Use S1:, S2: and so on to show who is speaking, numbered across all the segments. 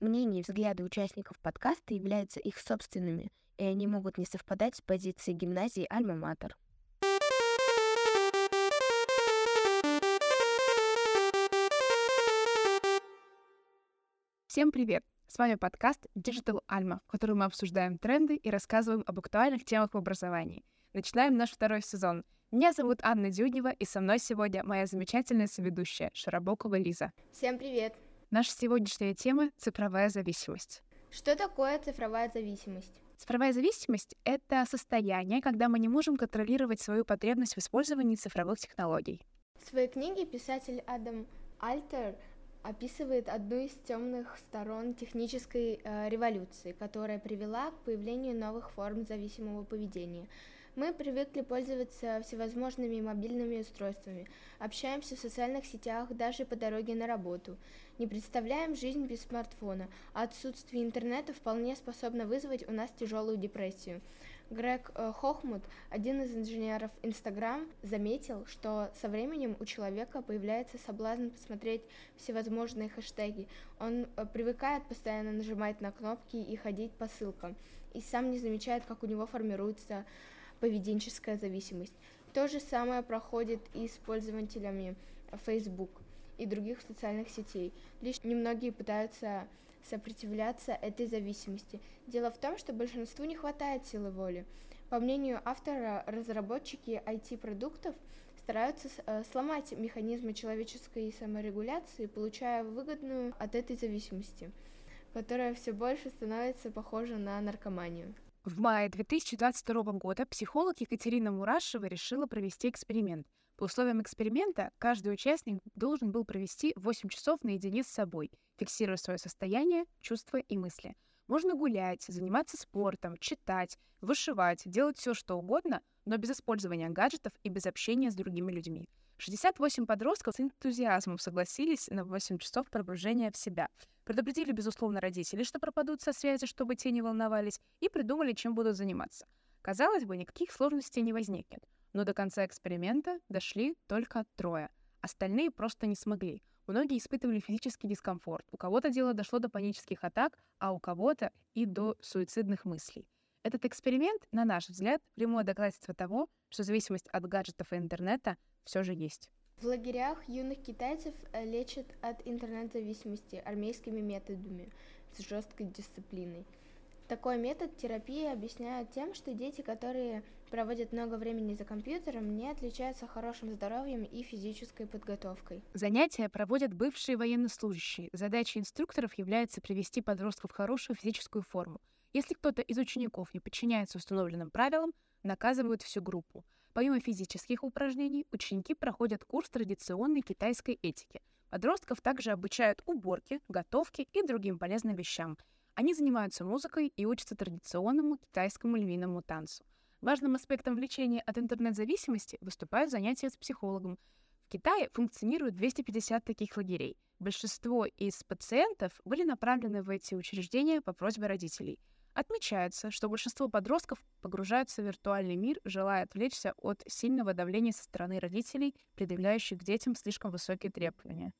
S1: Мнения и взгляды участников подкаста являются их собственными, и они могут не совпадать с позицией гимназии «Альма-Матер».
S2: Всем привет! С вами подкаст Digital Alma, в котором мы обсуждаем тренды и рассказываем об актуальных темах в образовании. Начинаем наш второй сезон. Меня зовут Анна Дюднева, и со мной сегодня моя замечательная соведущая Шарабокова Лиза.
S3: Всем привет!
S2: Наша сегодняшняя тема — цифровая зависимость.
S3: Что такое цифровая зависимость?
S2: Цифровая зависимость — это состояние, когда мы не можем контролировать свою потребность в использовании цифровых технологий.
S3: В своей книге писатель Адам Альтер описывает одну из темных сторон технической э, революции, которая привела к появлению новых форм зависимого поведения. Мы привыкли пользоваться всевозможными мобильными устройствами, общаемся в социальных сетях даже по дороге на работу, не представляем жизнь без смартфона, а отсутствие интернета вполне способно вызвать у нас тяжелую депрессию. Грег э, Хохмут, один из инженеров Instagram, заметил, что со временем у человека появляется соблазн посмотреть всевозможные хэштеги. Он э, привыкает постоянно нажимать на кнопки и ходить по ссылкам, и сам не замечает, как у него формируется поведенческая зависимость. То же самое проходит и с пользователями Facebook и других социальных сетей. Лишь немногие пытаются сопротивляться этой зависимости. Дело в том, что большинству не хватает силы воли. По мнению автора, разработчики IT-продуктов стараются э, сломать механизмы человеческой саморегуляции, получая выгодную от этой зависимости, которая все больше становится похожа на наркоманию.
S2: В мае 2022 года психолог Екатерина Мурашева решила провести эксперимент. По условиям эксперимента каждый участник должен был провести 8 часов наедине с собой, фиксируя свое состояние, чувства и мысли. Можно гулять, заниматься спортом, читать, вышивать, делать все, что угодно, но без использования гаджетов и без общения с другими людьми. 68 подростков с энтузиазмом согласились на 8 часов погружения в себя. Предупредили, безусловно, родителей, что пропадут со связи, чтобы те не волновались, и придумали, чем будут заниматься. Казалось бы, никаких сложностей не возникнет. Но до конца эксперимента дошли только трое. Остальные просто не смогли. Многие испытывали физический дискомфорт. У кого-то дело дошло до панических атак, а у кого-то и до суицидных мыслей. Этот эксперимент, на наш взгляд, прямое доказательство того, что зависимость от гаджетов и интернета все же есть.
S3: В лагерях юных китайцев э, лечат от интернет-зависимости армейскими методами с жесткой дисциплиной. Такой метод терапии объясняют тем, что дети, которые проводят много времени за компьютером, не отличаются хорошим здоровьем и физической подготовкой.
S2: Занятия проводят бывшие военнослужащие. Задачей инструкторов является привести подростков в хорошую физическую форму. Если кто-то из учеников не подчиняется установленным правилам, наказывают всю группу. Помимо физических упражнений, ученики проходят курс традиционной китайской этики. Подростков также обучают уборке, готовке и другим полезным вещам – они занимаются музыкой и учатся традиционному китайскому львиному танцу. Важным аспектом влечения от интернет-зависимости выступают занятия с психологом. В Китае функционирует 250 таких лагерей. Большинство из пациентов были направлены в эти учреждения по просьбе родителей. Отмечается, что большинство подростков погружаются в виртуальный мир, желая отвлечься от сильного давления со стороны родителей, предъявляющих к детям слишком высокие требования.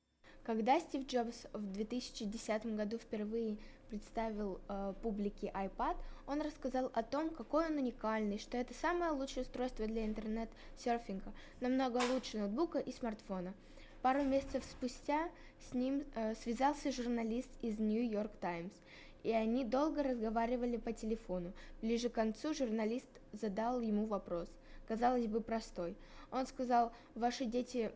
S3: Когда Стив Джобс в 2010 году впервые представил э, публике iPad, он рассказал о том, какой он уникальный, что это самое лучшее устройство для интернет-серфинга, намного лучше ноутбука и смартфона. Пару месяцев спустя с ним э, связался журналист из New York Times, и они долго разговаривали по телефону. Ближе к концу журналист задал ему вопрос, казалось бы, простой. Он сказал, ваши дети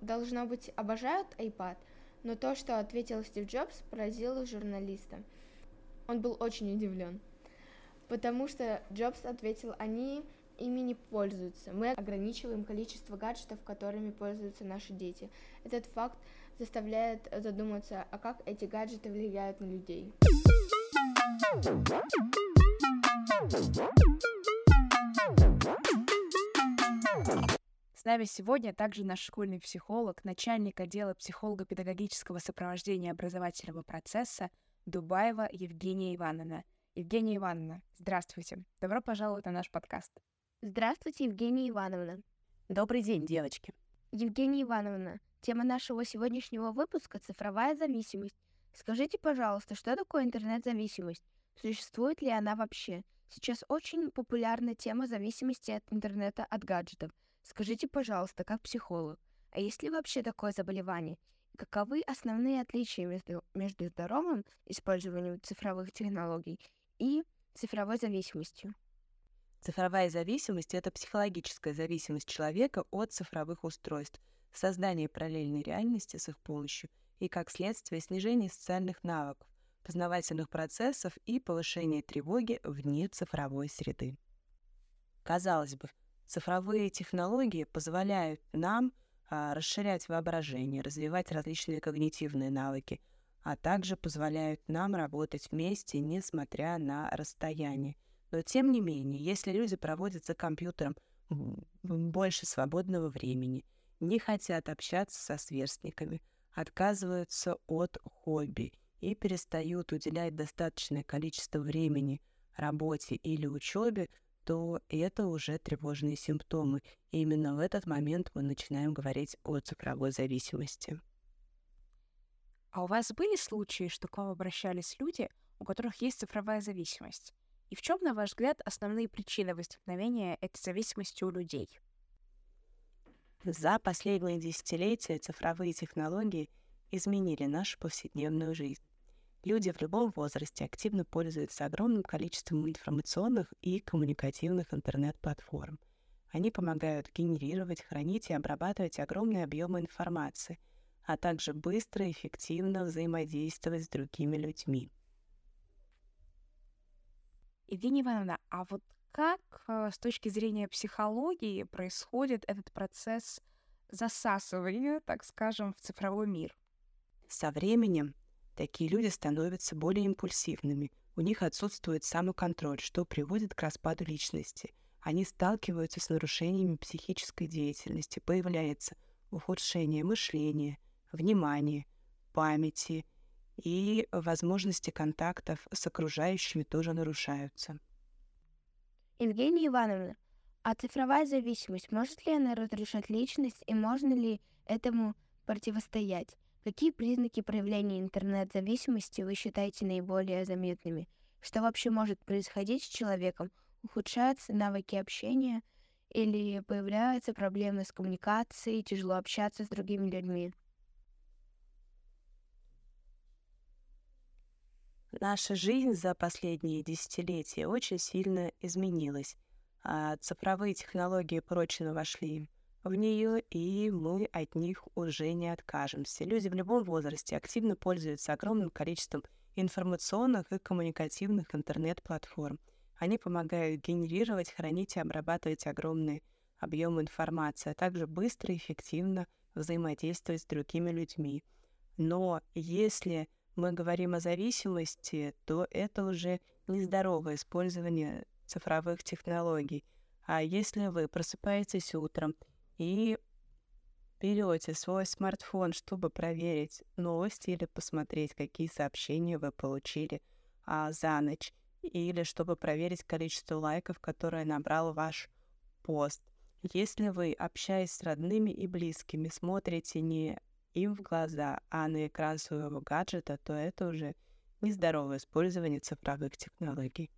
S3: должно быть, обожают iPad, но то, что ответил Стив Джобс, поразило журналиста. Он был очень удивлен, потому что Джобс ответил, они ими не пользуются. Мы ограничиваем количество гаджетов, которыми пользуются наши дети. Этот факт заставляет задуматься, а как эти гаджеты влияют на людей.
S2: С нами сегодня также наш школьный психолог, начальник отдела психолого-педагогического сопровождения образовательного процесса Дубаева Евгения Ивановна. Евгения Ивановна, здравствуйте. Добро пожаловать на наш подкаст.
S1: Здравствуйте, Евгения Ивановна.
S4: Добрый день, девочки.
S1: Евгения Ивановна, тема нашего сегодняшнего выпуска — цифровая зависимость. Скажите, пожалуйста, что такое интернет-зависимость? Существует ли она вообще? Сейчас очень популярна тема зависимости от интернета от гаджетов. Скажите, пожалуйста, как психолог, а есть ли вообще такое заболевание? Каковы основные отличия между, между здоровым использованием цифровых технологий и цифровой зависимостью?
S4: Цифровая зависимость — это психологическая зависимость человека от цифровых устройств, создание параллельной реальности с их помощью и, как следствие, снижение социальных навыков, познавательных процессов и повышение тревоги вне цифровой среды. Казалось бы, цифровые технологии позволяют нам а, расширять воображение, развивать различные когнитивные навыки, а также позволяют нам работать вместе, несмотря на расстояние. Но тем не менее, если люди проводят за компьютером больше свободного времени, не хотят общаться со сверстниками, отказываются от хобби и перестают уделять достаточное количество времени работе или учебе, то это уже тревожные симптомы. И именно в этот момент мы начинаем говорить о цифровой зависимости.
S2: А у вас были случаи, что к вам обращались люди, у которых есть цифровая зависимость? И в чем, на ваш взгляд, основные причины возникновения этой зависимости у людей?
S4: За последние десятилетия цифровые технологии изменили нашу повседневную жизнь. Люди в любом возрасте активно пользуются огромным количеством информационных и коммуникативных интернет-платформ. Они помогают генерировать, хранить и обрабатывать огромные объемы информации, а также быстро и эффективно взаимодействовать с другими людьми.
S2: Евгения Ивановна, а вот как э, с точки зрения психологии происходит этот процесс засасывания, так скажем, в цифровой мир?
S4: Со временем Такие люди становятся более импульсивными, у них отсутствует самоконтроль, что приводит к распаду личности. Они сталкиваются с нарушениями психической деятельности, появляется ухудшение мышления, внимания, памяти и возможности контактов с окружающими тоже нарушаются.
S1: Евгения Ивановна, а цифровая зависимость, может ли она разрушать личность и можно ли этому противостоять? Какие признаки проявления интернет-зависимости вы считаете наиболее заметными? Что вообще может происходить с человеком? Ухудшаются навыки общения или появляются проблемы с коммуникацией, тяжело общаться с другими людьми?
S4: Наша жизнь за последние десятилетия очень сильно изменилась. А цифровые технологии прочно вошли в нее, и мы от них уже не откажемся. Люди в любом возрасте активно пользуются огромным количеством информационных и коммуникативных интернет-платформ. Они помогают генерировать, хранить и обрабатывать огромные объемы информации, а также быстро и эффективно взаимодействовать с другими людьми. Но если мы говорим о зависимости, то это уже нездоровое использование цифровых технологий. А если вы просыпаетесь утром и берете свой смартфон, чтобы проверить новости или посмотреть, какие сообщения вы получили а, за ночь, или чтобы проверить количество лайков, которое набрал ваш пост. Если вы, общаясь с родными и близкими, смотрите не им в глаза, а на экран своего гаджета, то это уже нездоровое использование цифровых технологий.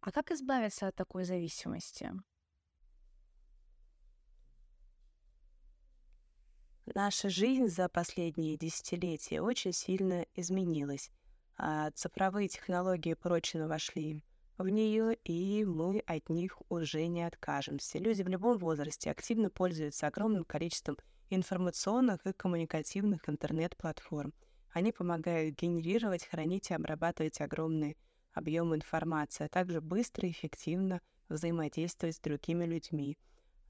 S2: А как избавиться от такой зависимости?
S4: Наша жизнь за последние десятилетия очень сильно изменилась. А цифровые технологии прочно вошли в нее, и мы от них уже не откажемся. Люди в любом возрасте активно пользуются огромным количеством информационных и коммуникативных интернет-платформ. Они помогают генерировать, хранить и обрабатывать огромные объем информации, а также быстро и эффективно взаимодействовать с другими людьми.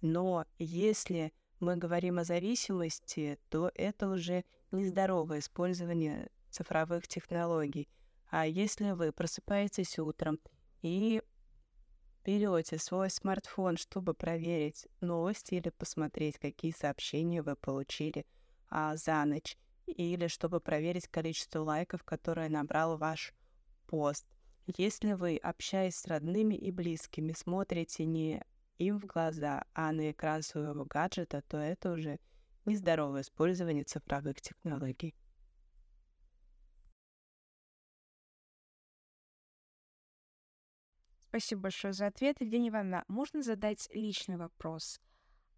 S4: Но если мы говорим о зависимости, то это уже нездоровое использование цифровых технологий. А если вы просыпаетесь утром и берете свой смартфон, чтобы проверить новости или посмотреть, какие сообщения вы получили – а, за ночь, или чтобы проверить количество лайков, которое набрал ваш пост. Если вы, общаясь с родными и близкими, смотрите не им в глаза, а на экран своего гаджета, то это уже нездоровое использование цифровых технологий.
S2: Спасибо большое за ответ, Евгения Ивановна. Можно задать личный вопрос?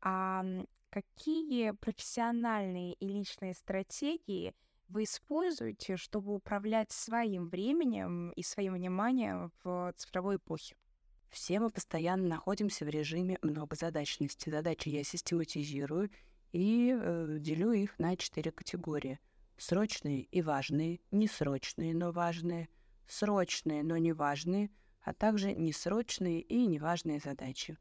S2: А какие профессиональные и личные стратегии вы используете, чтобы управлять своим временем и своим вниманием в цифровой эпохе?
S4: Все мы постоянно находимся в режиме многозадачности. Задачи я систематизирую и э, делю их на четыре категории. Срочные и важные, несрочные, но важные, срочные, но не важные — а также несрочные и неважные задачи.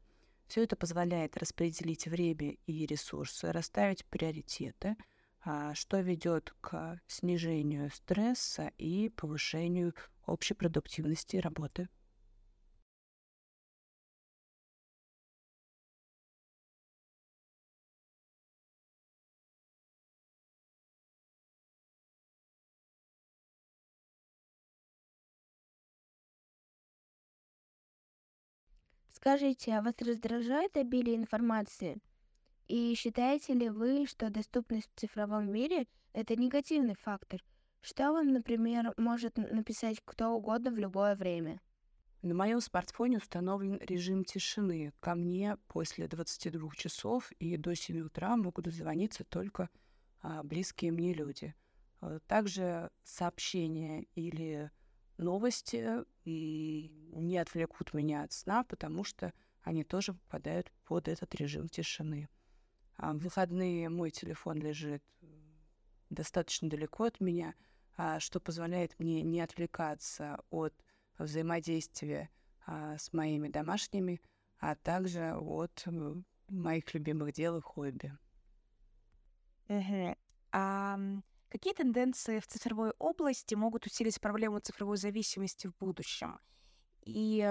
S4: Все это позволяет распределить время и ресурсы, расставить приоритеты, а, что ведет к снижению стресса и повышению общей продуктивности работы.
S1: Скажите, а вас раздражает обилие информации? И считаете ли вы, что доступность в цифровом мире — это негативный фактор? Что вам, например, может написать кто угодно в любое время?
S4: На моем смартфоне установлен режим тишины. Ко мне после 22 часов и до 7 утра могут дозвониться только а, близкие мне люди. А, также сообщения или новости и не отвлекут меня от сна, потому что они тоже попадают под этот режим тишины. А в выходные мой телефон лежит достаточно далеко от меня, а, что позволяет мне не отвлекаться от взаимодействия а, с моими домашними, а также от моих любимых дел и хобби.
S2: Uh-huh. Um... Какие тенденции в цифровой области могут усилить проблему цифровой зависимости в будущем? И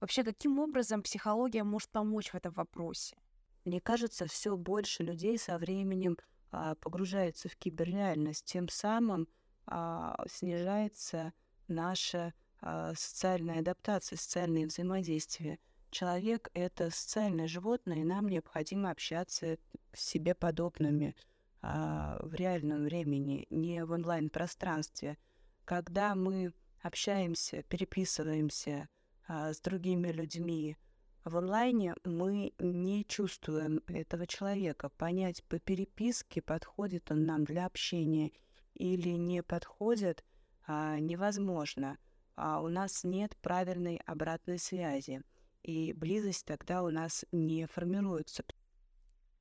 S2: вообще, каким образом психология может помочь в этом вопросе?
S4: Мне кажется, все больше людей со временем а, погружаются в киберреальность, тем самым а, снижается наша а, социальная адаптация, социальное взаимодействие. Человек — это социальное животное, и нам необходимо общаться с себе подобными а, в реальном времени, не в онлайн-пространстве. Когда мы общаемся, переписываемся а, с другими людьми в онлайне, мы не чувствуем этого человека. Понять по переписке, подходит он нам для общения или не подходит, а, невозможно. А у нас нет правильной обратной связи, и близость тогда у нас не формируется.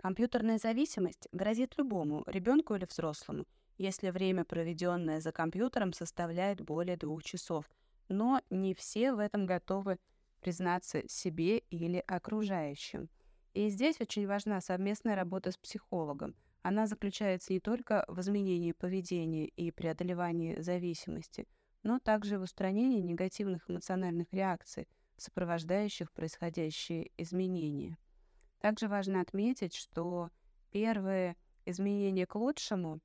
S4: Компьютерная зависимость грозит любому, ребенку или взрослому, если время, проведенное за компьютером, составляет более двух часов. Но не все в этом готовы признаться себе или окружающим. И здесь очень важна совместная работа с психологом. Она заключается не только в изменении поведения и преодолевании зависимости, но также в устранении негативных эмоциональных реакций, сопровождающих происходящие изменения. Также важно отметить, что первые изменения к лучшему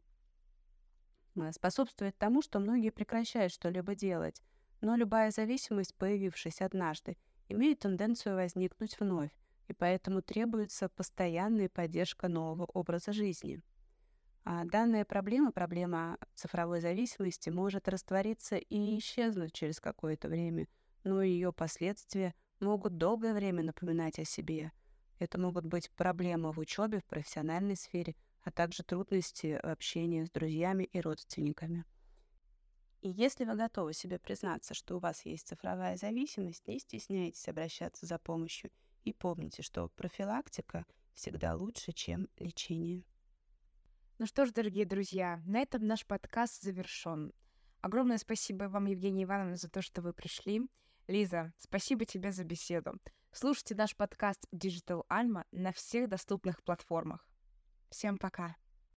S4: э, способствуют тому, что многие прекращают что-либо делать, но любая зависимость, появившись однажды, имеет тенденцию возникнуть вновь, и поэтому требуется постоянная поддержка нового образа жизни. А данная проблема, проблема цифровой зависимости, может раствориться и исчезнуть через какое-то время, но ее последствия могут долгое время напоминать о себе – это могут быть проблемы в учебе, в профессиональной сфере, а также трудности в общении с друзьями и родственниками. И если вы готовы себе признаться, что у вас есть цифровая зависимость, не стесняйтесь обращаться за помощью и помните, что профилактика всегда лучше, чем лечение.
S2: Ну что ж, дорогие друзья, на этом наш подкаст завершен. Огромное спасибо вам, Евгения Ивановна, за то, что вы пришли. Лиза, спасибо тебе за беседу. Слушайте наш подкаст Digital Alma на всех доступных платформах. Всем пока!